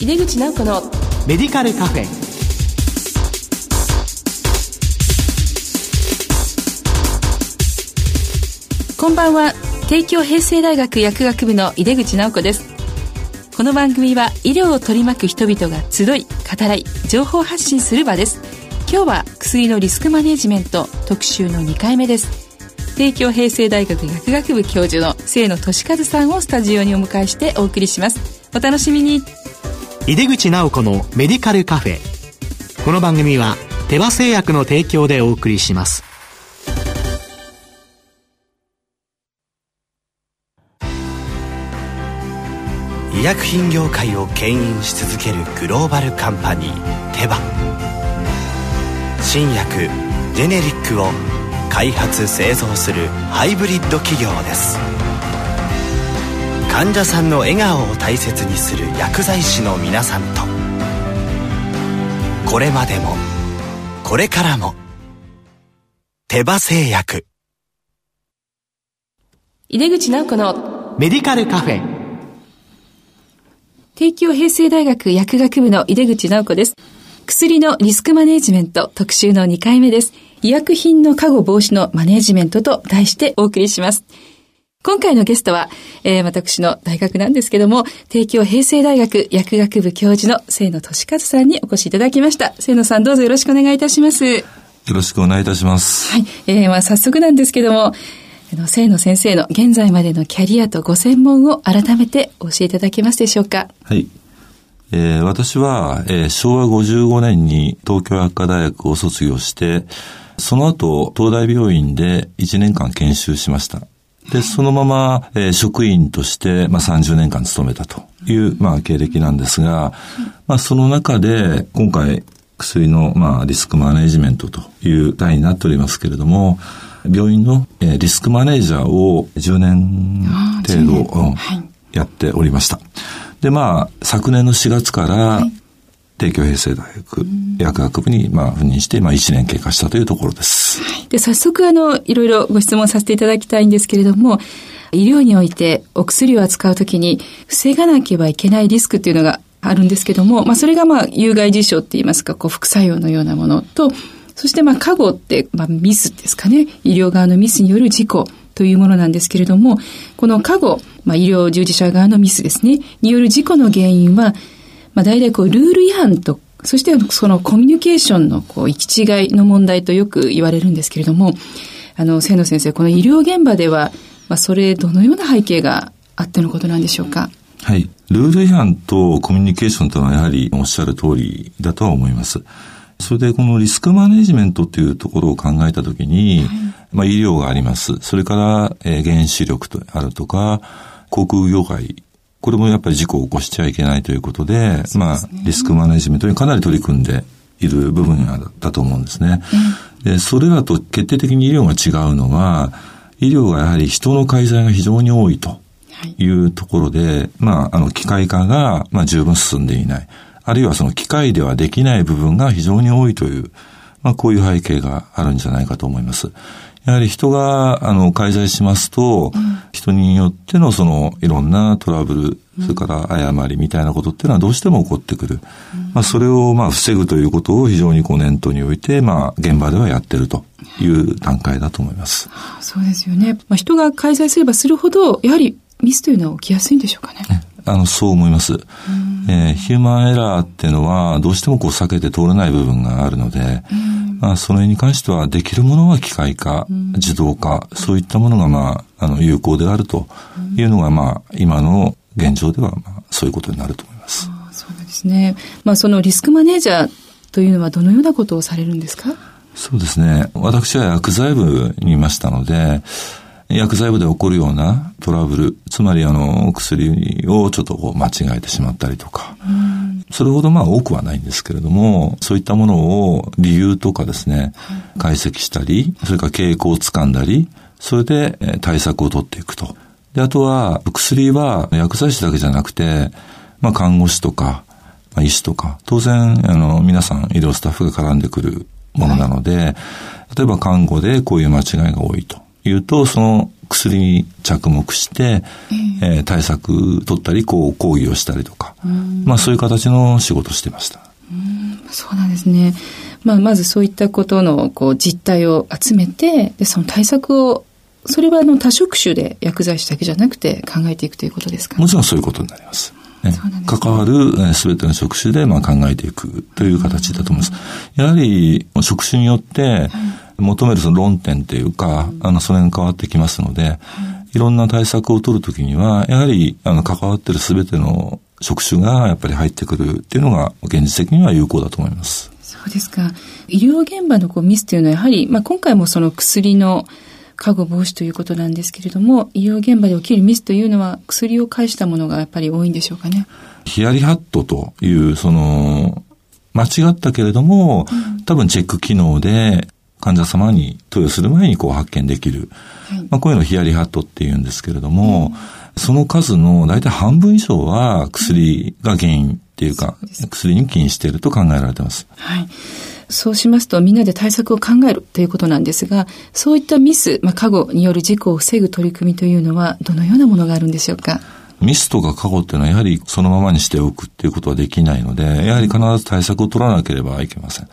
井出口直子のメディカルカフェ。こんばんは。帝京平成大学薬学部の井出口直子です。この番組は医療を取り巻く人々が集い語らい情報発信する場です。今日は薬のリスクマネジメント特集の2回目です。帝京平成大学薬学部教授の清野俊和さんをスタジオにお迎えしてお送りします。お楽しみに井出口直子のメディカルカフェ。この番組は手羽製薬の提供でお送りします。医薬品業界を牽引し続けるグローバルカンパニーテバ。新薬ジェネリックを開発製造するハイブリッド企業です。患者さんの笑顔を大切にする薬剤師の皆さんと。これまでもこれからも手羽製薬。井出口直子のメディカルカフェ。帝京平成大学薬学部の井出口直子です。薬のリスクマネジメント特集の2回目です。医薬品の過誤防止のマネジメントと題してお送りします。今回のゲストは、えー、私の大学なんですけども、帝京平成大学薬学部教授の清野俊和さんにお越しいただきました。清野さんどうぞよろしくお願いいたします。よろしくお願いいたします。はい。えー、まあ早速なんですけども、あの、清野先生の現在までのキャリアとご専門を改めて教えていただけますでしょうか？はい。えー、私は、えー、昭和55年に東京薬科大学を卒業して、その後、東大病院で1年間研修しました。で、そのまま、えー、職員として、まあ、30年間勤めたという、まあ、経歴なんですが、まあ、その中で、今回、薬の、まあ、リスクマネジメントという単位になっておりますけれども、病院の、えー、リスクマネージャーを10年程度、やっておりました。で、まあ、昨年の4月から、帝京平成大学薬学部に、まあ、赴任して、まあ、1年経過したというところです。で、早速、あの、いろいろご質問させていただきたいんですけれども、医療においてお薬を扱うときに防がなければいけないリスクっていうのがあるんですけども、まあ、それがまあ、有害事象って言いますか、こう、副作用のようなものと、そしてまあ、過誤って、まあ、ミスですかね。医療側のミスによる事故というものなんですけれども、この過誤、まあ、医療従事者側のミスですね、による事故の原因は、まあ、大体こう、ルール違反と、そしてそのコミュニケーションのこう、行き違いの問題とよく言われるんですけれども、あの、清野先生、この医療現場では、まあ、それ、どのような背景があってのことなんでしょうか？はい。ルール違反とコミュニケーションというのはやはりおっしゃる通りだとは思います。それでこのリスクマネジメントっていうところを考えたときに、はい、まあ医療があります。それから、えー、原子力とあるとか、航空業界これもやっぱり事故を起こしちゃいけないということで、でね、まあ、リスクマネジメントにかなり取り組んでいる部分だと思うんですね。で、それらと決定的に医療が違うのは、医療がやはり人の介在が非常に多いというところで、はい、まあ、あの、機械化が、まあ、十分進んでいない。あるいはその機械ではできない部分が非常に多いという、まあ、こういう背景があるんじゃないかと思います。やはり人が、あの、介在しますと、うん、人によってのその、いろんなトラブル、それから誤りみたいなことっていうのはどうしても起こってくる。うん、まあ、それを、まあ、防ぐということを非常にこう念頭に置いて、まあ、現場ではやってるという段階だと思います。そうですよね。まあ、人が介在すればするほど、やはりミスというのは起きやすいんでしょうかね。あの、そう思います。えー、ヒューマンエラーっていうのは、どうしてもこう避けて通れない部分があるので、まあ、それに関しては、できるものは機械化、自動化、そういったものが、まあ、あの、有効であるというのが、まあ、今の現状では、まあ、そういうことになると思います。あそうなんですね。まあ、そのリスクマネージャーというのは、どのようなことをされるんですか？そうですね。私は薬剤部にいましたので、薬剤部で起こるようなトラブル、つまりあの、薬をちょっとこう間違えてしまったりとか、それほどまあ多くはないんですけれども、そういったものを理由とかですね、解析したり、それから傾向をつかんだり、それで対策を取っていくと。で、あとは、薬は薬剤師だけじゃなくて、まあ看護師とか、まあ、医師とか、当然、あの、皆さん医療スタッフが絡んでくるものなので、例えば看護でこういう間違いが多いと。いうと、その薬に着目して、えー、えー、対策取ったり、こう、講義をしたりとか、まあそういう形の仕事をしてました。そうなんですね。まあ、まずそういったことのこう実態を集めて、で、その対策を、それはあの多職種で薬剤師だけじゃなくて考えていくということですか、もちろんそういうことになります。ね、関わるすべての職種でまあ考えていくという形だと思います。やはり職種によって求めるその論点というか、あの、それが変わってきますので、いろんな対策を取るときには、やはりあの関わってるすべての職種がやっぱり入ってくるっていうのが現実的には有効だと思います。そうですか。医療現場のこうミスというのはやはり、まあ、今回もその薬の過誤防止ということなんですけれども、医療現場で起きるミスというのは薬を介したものがやっぱり多いんでしょうかね。ヒヤリハットという、その、間違ったけれども、うん、多分チェック機能で患者様に投与する前にこう発見できる。はい、まあ、こういうのをヒヤリハットって言うんですけれども、うん、その数の大体半分以上は薬が原因っていうか、うん、薬に起因していると考えられています。はい。そうしますとみんなで対策を考えるということなんですが、そういったミス、まあ、過去による事故を防ぐ取り組みというのはどのようなものがあるんでしょうか？ミスとか過去っていうのはやはりそのままにしておくっていうことはできないので、やはり必ず対策を取らなければいけません。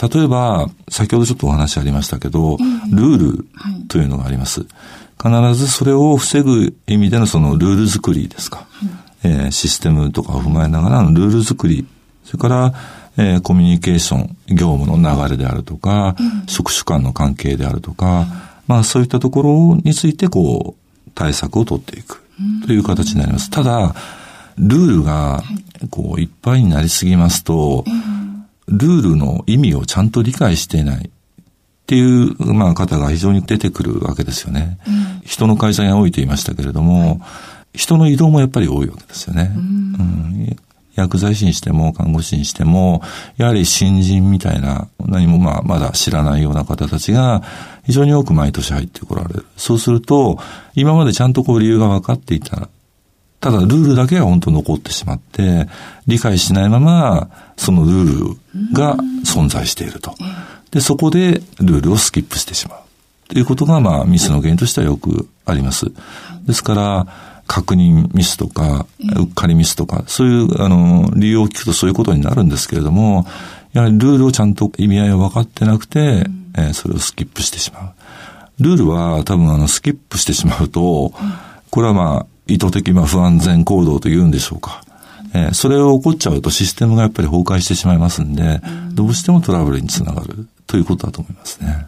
例えば、先ほどちょっとお話ありましたけど、ルールというのがあります。必ずそれを防ぐ意味でのそのルール作りですか。えー、システムとかを踏まえながらのルール作り。それから、えー、コミュニケーション、業務の流れであるとか、うん、職種間の関係であるとか、うん、まあそういったところについてこう、対策を取っていくという形になります。ただ、ルールがこういっぱいになりすぎますと、ルールの意味をちゃんと理解していないっていう、まあ、方が非常に出てくるわけですよね。うん、人の会社に多いと言いましたけれども、人の移動もやっぱり多いわけですよね。うん、うん薬剤師にしても看護師にしても、やはり新人みたいな、何もまあまだ知らないような方たちが非常に多く毎年入ってこられる。そうすると、今までちゃんとこう理由が分かっていたただルールだけは本当残ってしまって、理解しないまま、そのルールが存在していると。で、そこでルールをスキップしてしまう。ということが、まあ、ミスの原因としてはよくあります。ですから、確認ミスとか、うっかりミスとか、そういう、あの、理由を聞くとそういうことになるんですけれども、やはりルールをちゃんと意味合いを分かってなくて、うん、えー、それをスキップしてしまう。ルールは多分あの、スキップしてしまうと、これはまあ、意図的、まあ、不安全行動というんでしょうか。えー、それを起こっちゃうとシステムがやっぱり崩壊してしまいますんで、うん、どうしてもトラブルにつながるということだと思いますね。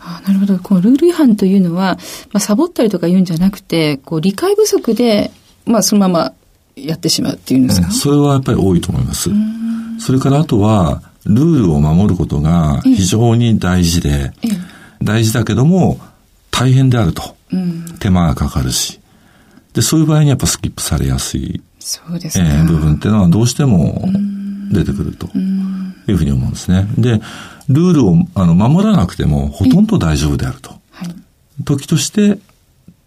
あなるほど。このルール違反というのは、まあ、サボったりとか言うんじゃなくて、こう、理解不足で、まあ、そのままやってしまうっていうんですか、それはやっぱり多いと思います。それからあとは、ルールを守ることが非常に大事で、大事だけども、大変であると。手間がかかるし。で、そういう場合にやっぱスキップされやすい、そうですね、えー、部分っていうのはどうしても出てくるというふうに思うんですね。で、ルールをあの守らなくてもほとんど大丈夫であると。はい、時として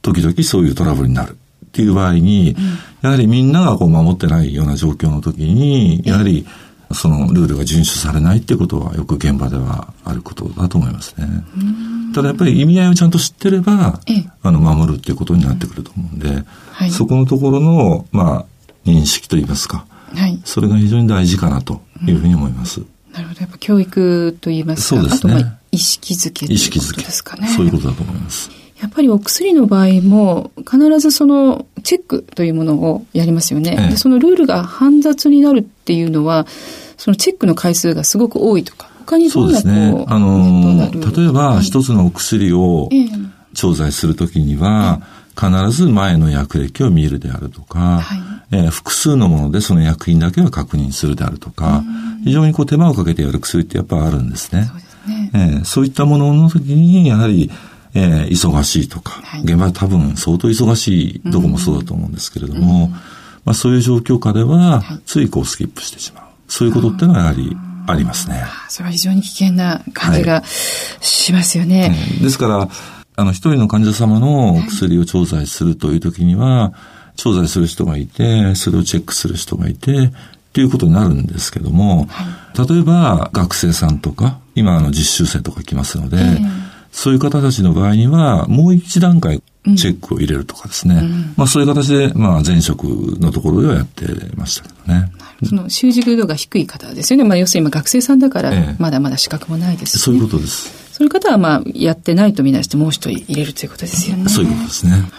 時々そういうトラブルになる。っていう場合に、うん、やはりみんながこう守ってないような状況の時に、やはりそのルールが遵守されないっていうことはよく現場ではあることだと思いますね。ただやっぱり意味合いをちゃんと知ってれば、あの守るっていうことになってくると思うんで、はい、そこのところの、まあ、認識といいますか、はい、それが非常に大事かなというふうに思います。なるほど。やっぱ教育といいますか、そうですね。意識づけ、意識づけですかね。そういうことだと思います。やっぱりお薬の場合も必ずそのチェックというものをやりますよね。ええ、でそのルールが煩雑になるっていうのは、そのチェックの回数がすごく多いとか、他にどんなそうですね。あの、例えば一つのお薬を調剤するときには、必ず前の薬歴を見るであるとか、はい、えー、複数のものでその薬品だけは確認するであるとか、非常にこう手間をかけてやる薬ってやっぱあるんですね。そうですね。えー、そういったものの時に、やはり、えー、忙しいとか、はい、現場は多分相当忙しいどこもそうだと思うんですけれども、まあそういう状況下では、ついこうスキップしてしまう。そういうことっていうのはやはりありますね。それは非常に危険な感じがしますよね。はい、ですから、あの、一人の患者様の薬を調剤するという時には、調剤する人がいて、それをチェックする人がいて、っていうことになるんですけども、はい、例えば学生さんとか、今あの実習生とか来ますので、えー、そういう方たちの場合には、もう一段階チェックを入れるとかですね。うん、まあそういう形で、まあ前職のところではやってましたけどね。その習熟度が低い方ですよね。まあ要するに今学生さんだから、まだまだ資格もないですし、ね、そういうことです。そういう方はまあやってないとみなしてもう一人入れるということですよね。そういうことですね。はいま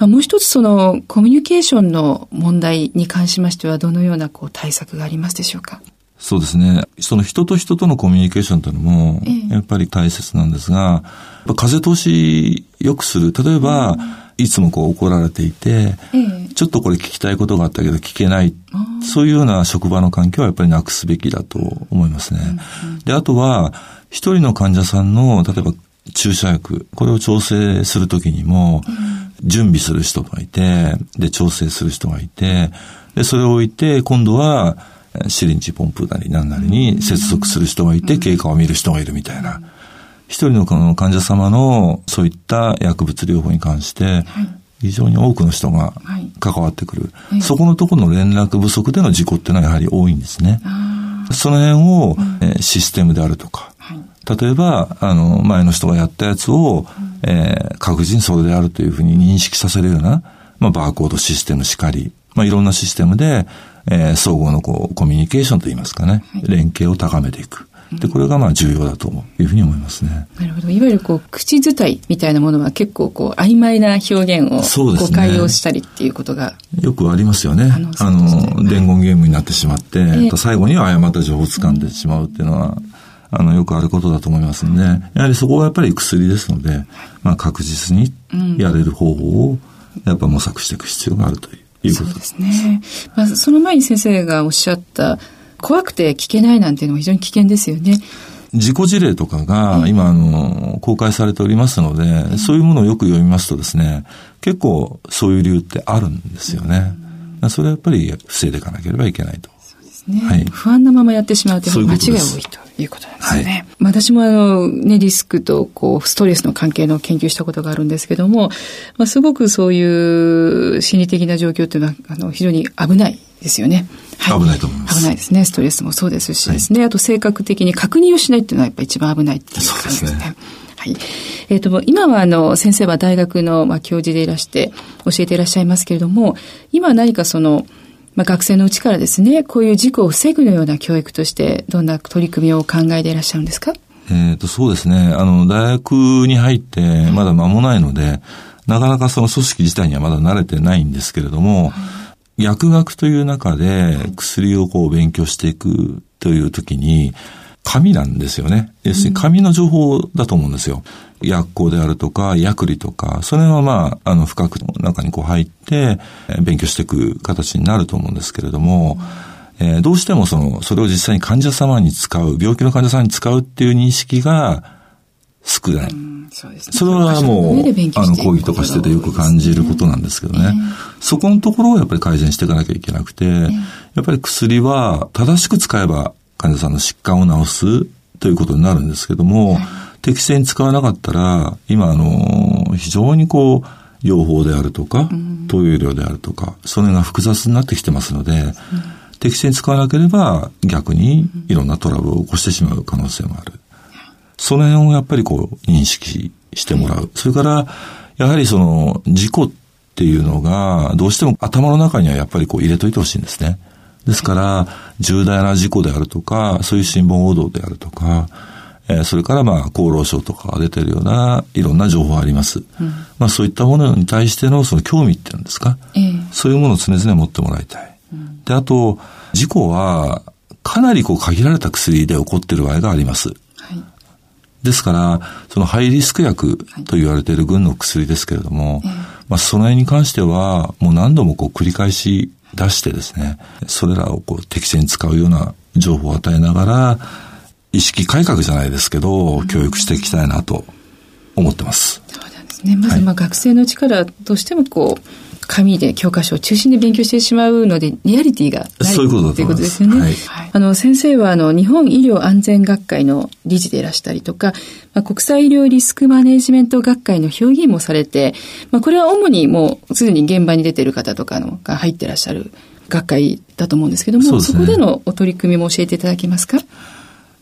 あ、もう一つそのコミュニケーションの問題に関しましてはどのようなこう対策がありますでしょうか？そうですね。その人と人とのコミュニケーションというのも、やっぱり大切なんですが、ええ、風通し良くする。例えば、うん、いつもこう怒られていて、え、ちょっとこれ聞きたいことがあったけど聞けない。そういうような職場の環境はやっぱりなくすべきだと思いますね。うんうん、で、あとは、一人の患者さんの、例えば注射薬、これを調整するときにも、準備する人がいて、で、調整する人がいて、で、それを置いて、今度は、シリンジポンプなり何なりに接続する人がいて、経過を見る人がいるみたいな。一人の患者様のそういった薬物療法に関して、非常に多くの人が関わってくる。そこのところの連絡不足での事故っていうのはやはり多いんですね。その辺を、えシステムであるとか、例えば、あの、前の人がやったやつを、えー、確実にそれであるというふうに認識させるような、まあ、バーコードシステムしかり、まあ、いろんなシステムで、えー、総合のこう、コミュニケーションといいますかね、はい、連携を高めていく。で、これがまあ重要だというふうに思いますね。なるほど。いわゆるこう、口伝いみたいなものは結構こう、曖昧な表現を、誤解をしたりっていうことが。よくありますよね。あの、あの伝言ゲームになってしまって、えー、最後には誤った情報を掴んでしまうっていうのは、あの、よくあることだと思いますんで、やはりそこはやっぱり薬ですので、まあ確実にやれる方法を、やっぱ模索していく必要があるという。いうことですね。まあ、その前に先生がおっしゃった、怖くて聞けないなんていうのも非常に危険ですよね。自己事例とかが今、あの、公開されておりますので、そういうものをよく読みますとですね、結構そういう理由ってあるんですよね。それはやっぱり防いでいかなければいけないと。そうですね。はい、不安なままやってしまうという間違いが多いと。いうことなんですね。はい、私もあの、ね、リスクとこう、ストレスの関係の研究したことがあるんですけども、まあ、すごくそういう心理的な状況っていうのは、あの、非常に危ないですよね。はい、危ないと思います。危ないですね。ストレスもそうですしですね。はい、あと性格的に確認をしないっていうのはやっぱり一番危ないっていう感じですね。そうですね。はい。えっ、ー、と、今はあの、先生は大学の、まあ、教授でいらして、教えていらっしゃいますけれども、今何かその、まあ、学生のうちからですね、こういう事故を防ぐような教育として、どんな取り組みを考えていらっしゃるんですか？えっ、と、そうですね。あの、大学に入ってまだ間もないので、なかなかその組織自体にはまだ慣れてないんですけれども、薬学という中で薬をこう勉強していくという時に、紙なんですよね。要するに紙の情報だと思うんですよ。薬効であるとか、薬理とか、それはまあ、あの、深くの中にこう入って、勉強していく形になると思うんですけれども、えー、どうしてもその、それを実際に患者様に使う、病気の患者さんに使うっていう認識が少ない。そね、それはもう、あの、講義とかしててよく感じることなんですけどね。えー、そこのところをやっぱり改善していかなきゃいけなくて、えー、やっぱり薬は正しく使えば患者さんの疾患を治すということになるんですけども、はい、適正に使わなかったら、今あの、非常にこう、養蜂であるとか、投与量であるとか、それが複雑になってきてますので、うん、適正に使わなければ逆にいろんなトラブルを起こしてしまう可能性もある。その辺をやっぱりこう認識してもらう。それから、やはりその事故っていうのが、どうしても頭の中にはやっぱりこう入れといてほしいんですね。ですから、重大な事故であるとか、そういう新聞報道であるとか、えー、それからまあ厚労省とかが出てるようないろんな情報があります。うん、まあそういったものに対してのその興味っていうんですか、えー、そういうものを常々持ってもらいたい。うん、で、あと、事故はかなりこう限られた薬で起こっている場合があります。はい、ですから、そのハイリスク薬と言われている群の薬ですけれども、はい、まあその辺に関してはもう何度もこう繰り返し出してですね、それらをこう適正に使うような情報を与えながら、意識改革じゃないですけど、教育していきたいなと思ってます。そうなんですね。まず、まあ、学生の力としても、こう、紙で教科書を中心で勉強してしまうので、リアリティがないそういうことということですよね。はい、あの、先生は、あの、日本医療安全学会の理事でいらしたりとか、まあ、国際医療リスクマネジメント学会の評議員もされて、まあ、これは主にもうすでに現場に出てる方とかのが入ってらっしゃる学会だと思うんですけども、そ、ね,、こでのお取り組みも教えていただけますか？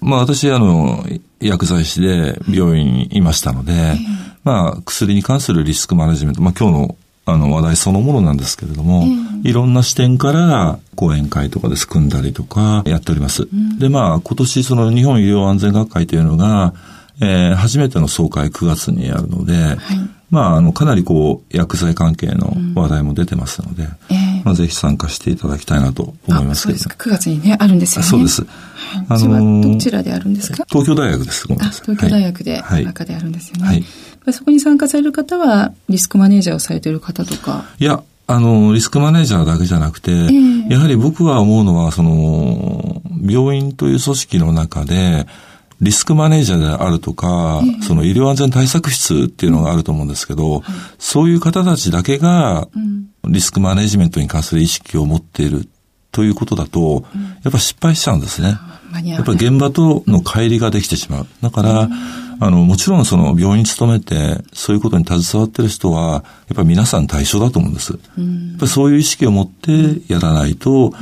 まあ私、あの、薬剤師で病院にいましたので、えー、まあ薬に関するリスクマネジメント、まあ今日のあの話題そのものなんですけれども、えー、いろんな視点から講演会とかです組んだりとかやっております。うん、で、まあ今年その日本医療安全学会というのが、えー、初めての総会9月にあるので、はい、まあ、あの、かなりこう、薬剤関係の話題も出てますので、うんえー、まあ、ぜひ参加していただきたいなと思いますけど、そうですか。9月にね、あるんですよね。そうです。あのー、どちらであるんですか？東京大学です。ごめんなさい。東京大学で、はい、中であるんですよね。はい。そこに参加される方は、リスクマネージャーをされている方とか。いや、あの、リスクマネージャーだけじゃなくて、えー、やはり僕は思うのは、その、病院という組織の中で、リスクマネージャーであるとか、えー、その医療安全対策室っていうのがあると思うんですけど、そういう方たちだけが、リスクマネジメントに関する意識を持っているということだと、やっぱ失敗しちゃうんですね。やっぱり現場との乖離ができてしまう。だから、あの、もちろんその病院に勤めて、そういうことに携わってる人は、やっぱり皆さん対象だと思うんです。やっぱりそういう意識を持ってやらないと、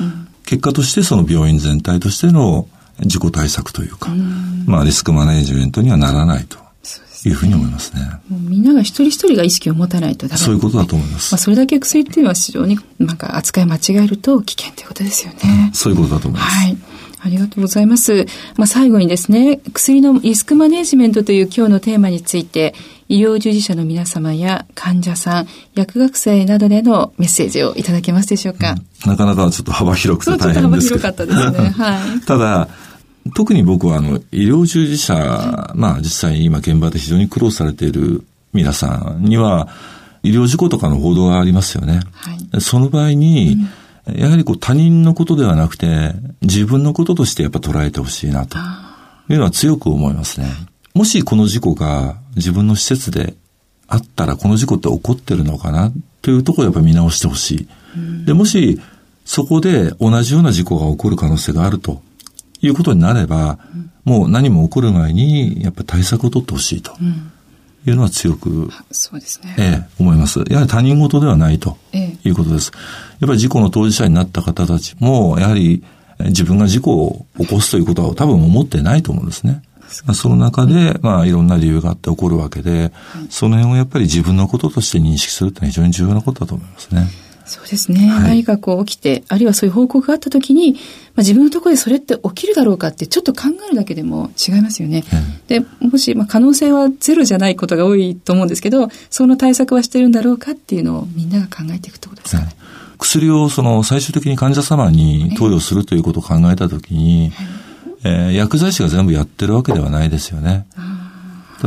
結果としてその病院全体としての自己対策というか、まあリスクマネジメントにはならないと。いうふうに思いますね。みんなが一人一人が意識を持たないとそういうことだと思います。まあ、それだけ薬っていうのは非常になんか扱い間違えると危険ということですよね。うん、そういうことだと思います。はい。ありがとうございます。まあ、最後にですね、薬のリスクマネジメントという今日のテーマについて、医療従事者の皆様や患者さん、薬学生などでのメッセージをいただけますでしょうか？うん、なかなかちょっと幅広くて大変ですけど。ちょっと幅広かったですね。はい。ただ、特に僕はあの、医療従事者、まあ実際今現場で非常に苦労されている皆さんには、医療事故とかの報道がありますよね。はい、その場合に、うんやはりこう他人のことではなくて、自分のこととしてやっぱ捉えてほしいなというのは強く思いますね。もしこの事故が自分の施設であったらこの事故って起こってるのかな？というところをやっぱり見直してほしい。で、もしそこで同じような事故が起こる可能性があるということになれば、もう何も起こる前にやっぱり対策を取ってほしいと。いうのは強く、そうですね。ええ、思います。やはり他人事ではないということです。やっぱり事故の当事者になった方たちも、やはり自分が事故を起こすということは多分思ってないと思うんですね。その中で、まあ、いろんな理由があって起こるわけで、その辺をやっぱり自分のこととして認識するって非常に重要なことだと思いますね。そうですね。はい、何かこう起きて、あるいはそういう報告があったときに、まあ、自分のところでそれって起きるだろうかってちょっと考えるだけでも違いますよね。うん、で、もし、まあ、可能性はゼロじゃないことが多いと思うんですけど、その対策はしてるんだろうかっていうのをみんなが考えていくってことですかね。薬をその最終的に患者様に投与するということを考えたときに、えー、えー、薬剤師が全部やってるわけではないですよね。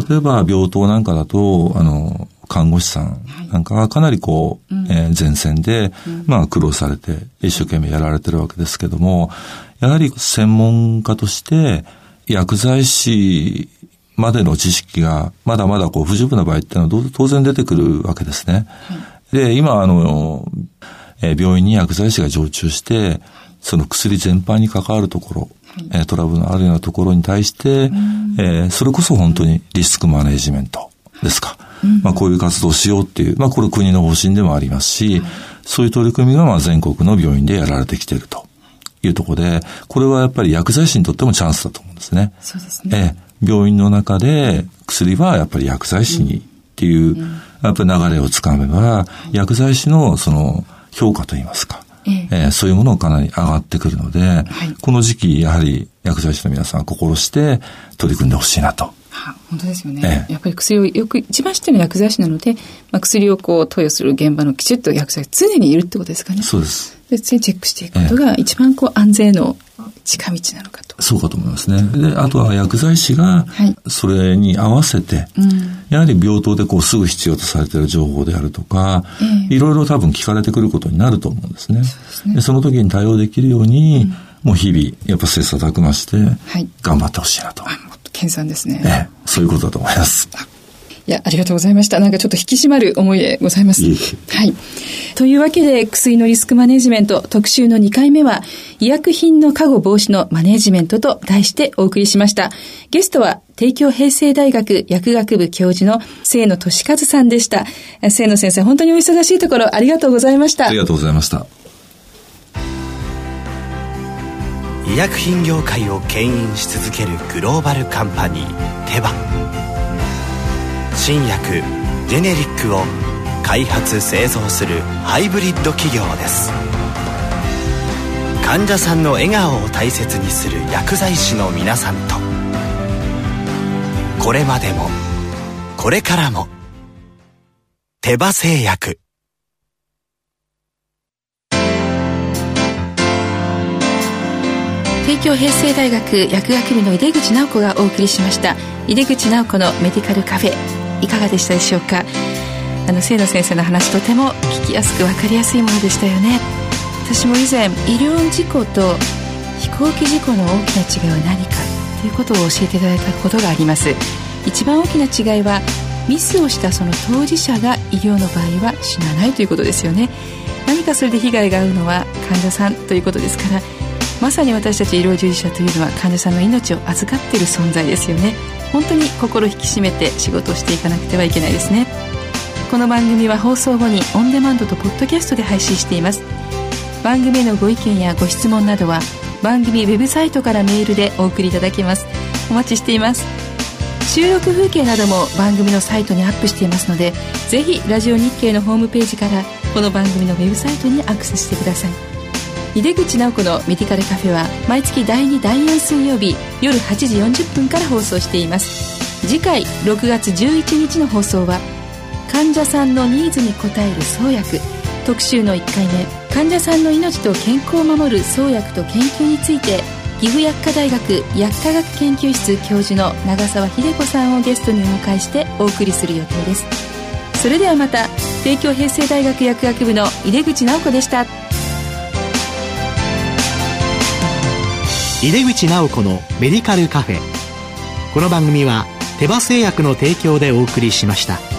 例えば病棟なんかだと、あの、看護師さんなんかはかなりこう、えー、前線で、まあ苦労されて一生懸命やられてるわけですけども、やはり専門家として薬剤師までの知識がまだまだこう不十分な場合っていうのは当然出てくるわけですね。で、今あの、えー、病院に薬剤師が常駐して、その薬全般に関わるところ、えー、トラブルのあるようなところに対して、えー、それこそ本当にリスクマネジメントですか。まあ、こういう活動をしようっていう、まあ、これ国の方針でもありますし、そういう取り組みがまあ全国の病院でやられてきているというところで、これはやっぱり薬剤師にとってもチャンスだと思うんですね。そうですね。え病院の中で薬はやっぱり薬剤師にっていう、やっぱり流れをつかめば、薬剤師のその評価といいますか、ええ。ー、そういうものがかなり上がってくるので、はい、この時期、やはり薬剤師の皆さん心して取り組んでほしいなと。本当ですよね、ええ、やっぱり薬をよく一番知ってるのは薬剤師なので、まあ、薬をこう投与する現場のきちっと薬剤常にいるってことですかね。そうです。で常にチェックしていくことが一番こう安全の近道なのかと、そうかと思いますね。であとは薬剤師がそれに合わせて、はい、やはり病棟でこうすぐ必要とされている情報であるとか、ええ、いろいろ多分聞かれてくることになると思うんですね。そで、ね、その時に対応できるように、うん。もう日々、やっぱ切磋琢磨して、頑張ってほしいなと。はい研鑽ですね。ええ、そういうことだと思います。いや、ありがとうございました。なんかちょっと引き締まる思いでございます。いはい。というわけで、薬のリスクマネジメント特集の2回目は、医薬品の過誤防止のマネジメントと題してお送りしました。ゲストは、帝京平成大学薬学部教授の清野俊和さんでした。清野先生、本当にお忙しいところありがとうございました。ありがとうございました。医薬品業界を牽引し続けるグローバルカンパニーテバ新薬ジェネリックを開発製造するハイブリッド企業です。患者さんの笑顔を大切にする薬剤師の皆さんと。これまでもこれからも手羽製薬。帝京平成大学薬学部の井出口直子がお送りしました。井出口直子のメディカルカフェ。いかがでしたでしょうか？あの清野先生の話とても聞きやすく分かりやすいものでしたよね。私も以前医療事故と飛行機事故の大きな違いは何か？ということを教えていただいたことがあります。一番大きな違いはミスをしたその当事者が医療の場合は死なないということですよね。何かそれで被害があるのは患者さんということですからまさに私たち医療従事者というのは患者さんの命を預かっている存在ですよね。本当に心引き締めて仕事をしていかなくてはいけないですね。この番組は放送後にオンデマンドとポッドキャストで配信しています。番組へのご意見やご質問などは番組ウェブサイトからメールでお送りいただけます。お待ちしています。収録風景なども番組のサイトにアップしていますのでぜひラジオ日経のホームページからこの番組のウェブサイトにアクセスしてください。井出口直子のメディカルカフェは毎月第2第4水曜日夜8時40分から放送しています。次回6月11日の放送は患者さんのニーズに応える創薬。特集の1回目患者さんの命と健康を守る創薬と研究について岐阜薬科大学薬科学研究室教授の長澤秀子さんをゲストにお迎えしてお送りする予定です。それではまた帝京平成大学薬学部の井出口直子でした。井出口直子のメディカルカフェこの番組は手羽製薬の提供でお送りしました。